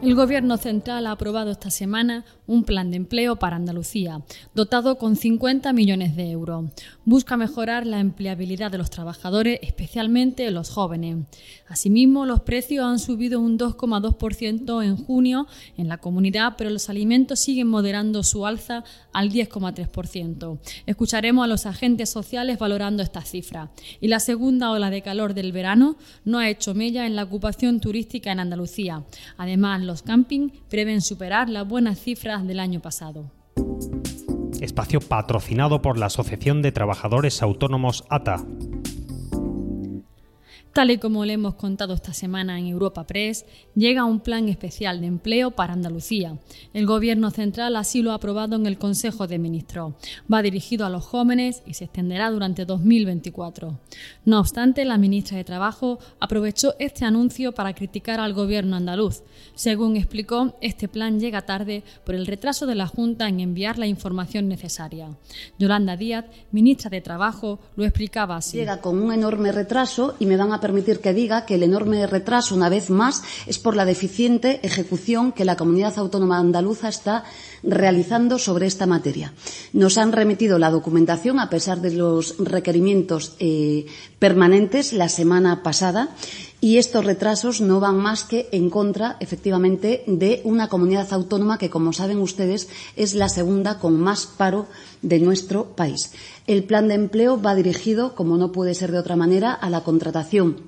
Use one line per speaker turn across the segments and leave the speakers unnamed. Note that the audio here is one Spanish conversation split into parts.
El Gobierno central ha aprobado esta semana un plan de empleo para Andalucía, dotado con 50 millones de euros. Busca mejorar la empleabilidad de los trabajadores, especialmente los jóvenes. Asimismo, los precios han subido un 2,2% en junio en la comunidad, pero los alimentos siguen moderando su alza al 10,3%. Escucharemos a los agentes sociales valorando estas cifras. Y la segunda ola de calor del verano no ha hecho mella en la ocupación turística en Andalucía. Además, los camping prevén superar las buenas cifras del año pasado.
Espacio patrocinado por la Asociación de Trabajadores Autónomos ATA.
Tal y como le hemos contado esta semana en Europa Press, llega un plan especial de empleo para Andalucía. El Gobierno central así lo ha aprobado en el Consejo de Ministros. Va dirigido a los jóvenes y se extenderá durante 2024. No obstante, la ministra de Trabajo aprovechó este anuncio para criticar al Gobierno andaluz. Según explicó, este plan llega tarde por el retraso de la Junta en enviar la información necesaria. Yolanda Díaz, ministra de Trabajo, lo explicaba así.
Llega con un enorme retraso y me van a permitir que diga que el enorme retraso, una vez más, es por la deficiente ejecución que la comunidad autónoma andaluza está realizando sobre esta materia. Nos han remitido la documentación, a pesar de los requerimientos eh, permanentes, la semana pasada. Y estos retrasos no van más que en contra, efectivamente, de una comunidad autónoma que, como saben ustedes, es la segunda con más paro de nuestro país. El plan de empleo va dirigido, como no puede ser de otra manera, a la contratación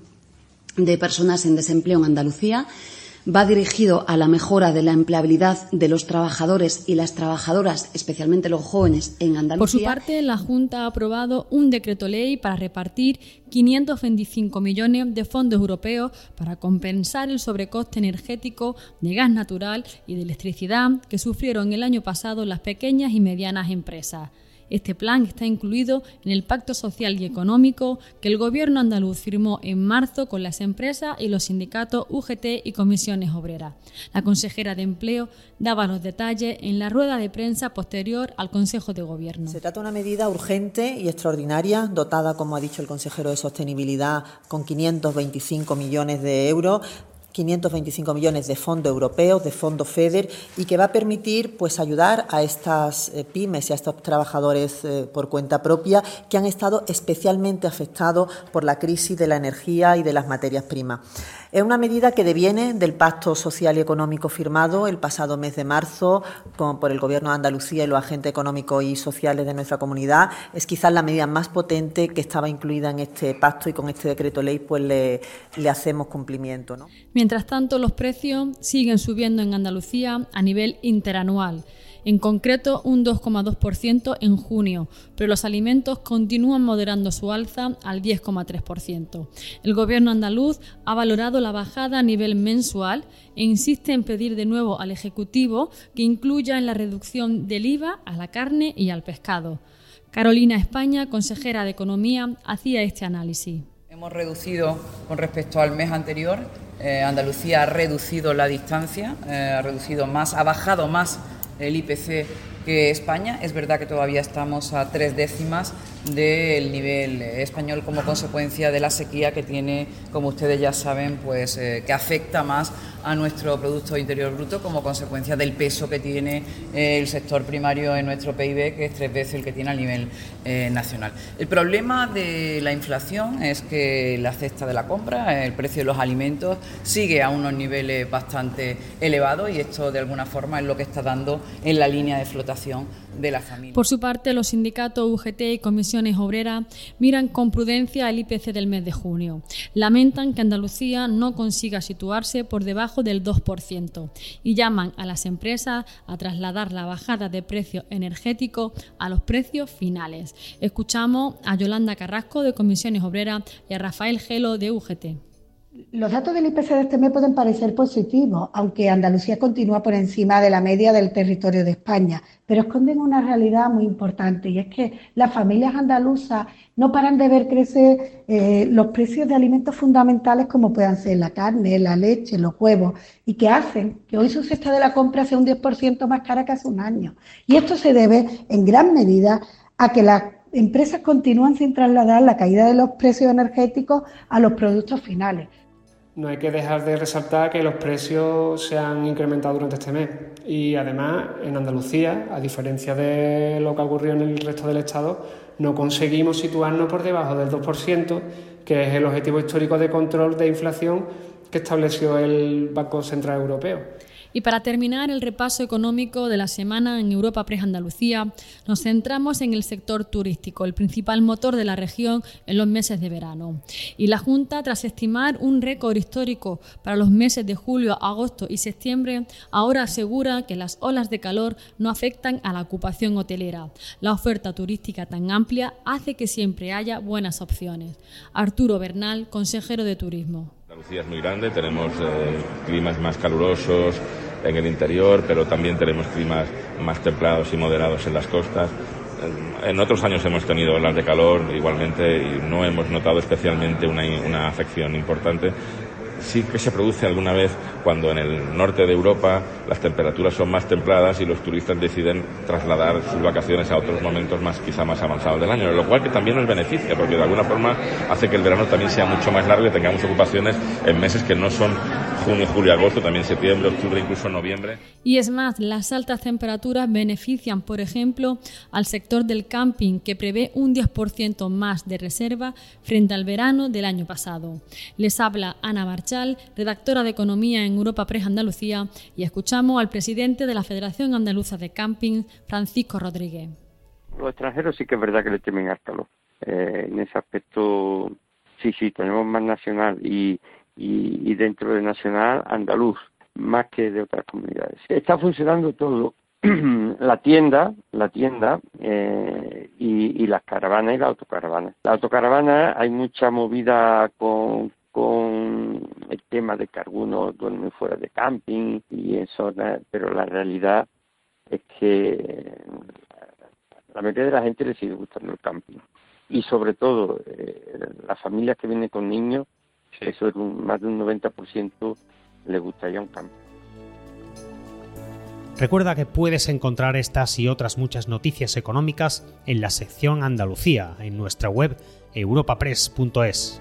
de personas en desempleo en Andalucía va dirigido a la mejora de la empleabilidad de los trabajadores y las trabajadoras, especialmente los jóvenes en Andalucía.
Por su parte, la Junta ha aprobado un decreto ley para repartir 525 millones de fondos europeos para compensar el sobrecoste energético de gas natural y de electricidad que sufrieron el año pasado las pequeñas y medianas empresas. Este plan está incluido en el Pacto Social y Económico que el Gobierno andaluz firmó en marzo con las empresas y los sindicatos UGT y comisiones obreras. La consejera de Empleo daba los detalles en la rueda de prensa posterior al Consejo de Gobierno.
Se trata de una medida urgente y extraordinaria, dotada, como ha dicho el consejero de Sostenibilidad, con 525 millones de euros 525 millones de fondos europeos, de fondo FEDER, y que va a permitir pues, ayudar a estas eh, pymes y a estos trabajadores eh, por cuenta propia que han estado especialmente afectados por la crisis de la energía y de las materias primas. Es una medida que deviene del Pacto Social y Económico firmado el pasado mes de marzo por el Gobierno de Andalucía y los agentes económicos y sociales de nuestra comunidad. Es quizás la medida más potente que estaba incluida en este pacto y con este decreto ley pues le, le hacemos cumplimiento. ¿no?
Mientras tanto, los precios siguen subiendo en Andalucía a nivel interanual en concreto un 2,2% en junio, pero los alimentos continúan moderando su alza al 10,3%. El gobierno andaluz ha valorado la bajada a nivel mensual e insiste en pedir de nuevo al Ejecutivo que incluya en la reducción del IVA a la carne y al pescado. Carolina España, consejera de Economía, hacía este análisis.
Hemos reducido con respecto al mes anterior, eh, Andalucía ha reducido la distancia, eh, ha reducido más, ha bajado más el IPC que España. Es verdad que todavía estamos a tres décimas del nivel español como consecuencia de la sequía que tiene, como ustedes ya saben, pues eh, que afecta más a nuestro Producto Interior Bruto como consecuencia del peso que tiene eh, el sector primario en nuestro PIB, que es tres veces el que tiene a nivel eh, nacional. El problema de la inflación es que la cesta de la compra, el precio de los alimentos, sigue a unos niveles bastante elevados y esto de alguna forma es lo que está dando en la línea de flotación de la familia.
Por su parte, los sindicatos UGT y comisiones obreras miran con prudencia el IPC del mes de junio. Lamentan que Andalucía no consiga situarse por debajo del 2% y llaman a las empresas a trasladar la bajada de precio energético a los precios finales. Escuchamos a Yolanda Carrasco de Comisiones Obreras y a Rafael Gelo de UGT.
Los datos del IPC de este mes pueden parecer positivos, aunque Andalucía continúa por encima de la media del territorio de España, pero esconden una realidad muy importante y es que las familias andaluzas no paran de ver crecer eh, los precios de alimentos fundamentales como puedan ser la carne, la leche, los huevos, y que hacen que hoy su cesta de la compra sea un 10% más cara que hace un año. Y esto se debe en gran medida a que las empresas continúan sin trasladar la caída de los precios energéticos a los productos finales.
No hay que dejar de resaltar que los precios se han incrementado durante este mes y además en Andalucía, a diferencia de lo que ocurrió en el resto del Estado, no conseguimos situarnos por debajo del 2%, que es el objetivo histórico de control de inflación que estableció el Banco Central Europeo.
Y para terminar el repaso económico de la semana en Europa Press Andalucía, nos centramos en el sector turístico, el principal motor de la región en los meses de verano. Y la Junta, tras estimar un récord histórico para los meses de julio, agosto y septiembre, ahora asegura que las olas de calor no afectan a la ocupación hotelera. La oferta turística tan amplia hace que siempre haya buenas opciones. Arturo Bernal, consejero de Turismo.
Andalucía es muy grande, tenemos eh, climas más calurosos en el interior, pero también tenemos climas más templados y moderados en las costas. En otros años hemos tenido olas de calor igualmente y no hemos notado especialmente una, una afección importante sí que se produce alguna vez cuando en el norte de Europa las temperaturas son más templadas y los turistas deciden trasladar sus vacaciones a otros momentos más quizá más avanzados del año, lo cual que también nos beneficia porque de alguna forma hace que el verano también sea mucho más largo y tengamos ocupaciones en meses que no son junio, julio, agosto, también septiembre, octubre, incluso noviembre.
Y es más, las altas temperaturas benefician, por ejemplo, al sector del camping que prevé un 10% más de reserva frente al verano del año pasado. Les habla Ana Marchán redactora de Economía en Europa Press Andalucía, y escuchamos al presidente de la Federación Andaluza de Camping, Francisco Rodríguez.
Los extranjeros sí que es verdad que le temen al calor. Eh, en ese aspecto, sí, sí, tenemos más nacional y, y, dentro de nacional andaluz, más que de otras comunidades. Está funcionando todo la tienda, la tienda eh, y, y, las caravanas y la autocaravana. La autocaravana hay mucha movida con el tema de que algunos duermen fuera de camping y en zonas, pero la realidad es que la mayoría de la gente le sigue gustando el camping. Y sobre todo, eh, las familias que vienen con niños, eso es un, más de un 90% le gustaría un camping.
Recuerda que puedes encontrar estas y otras muchas noticias económicas en la sección Andalucía en nuestra web europapress.es.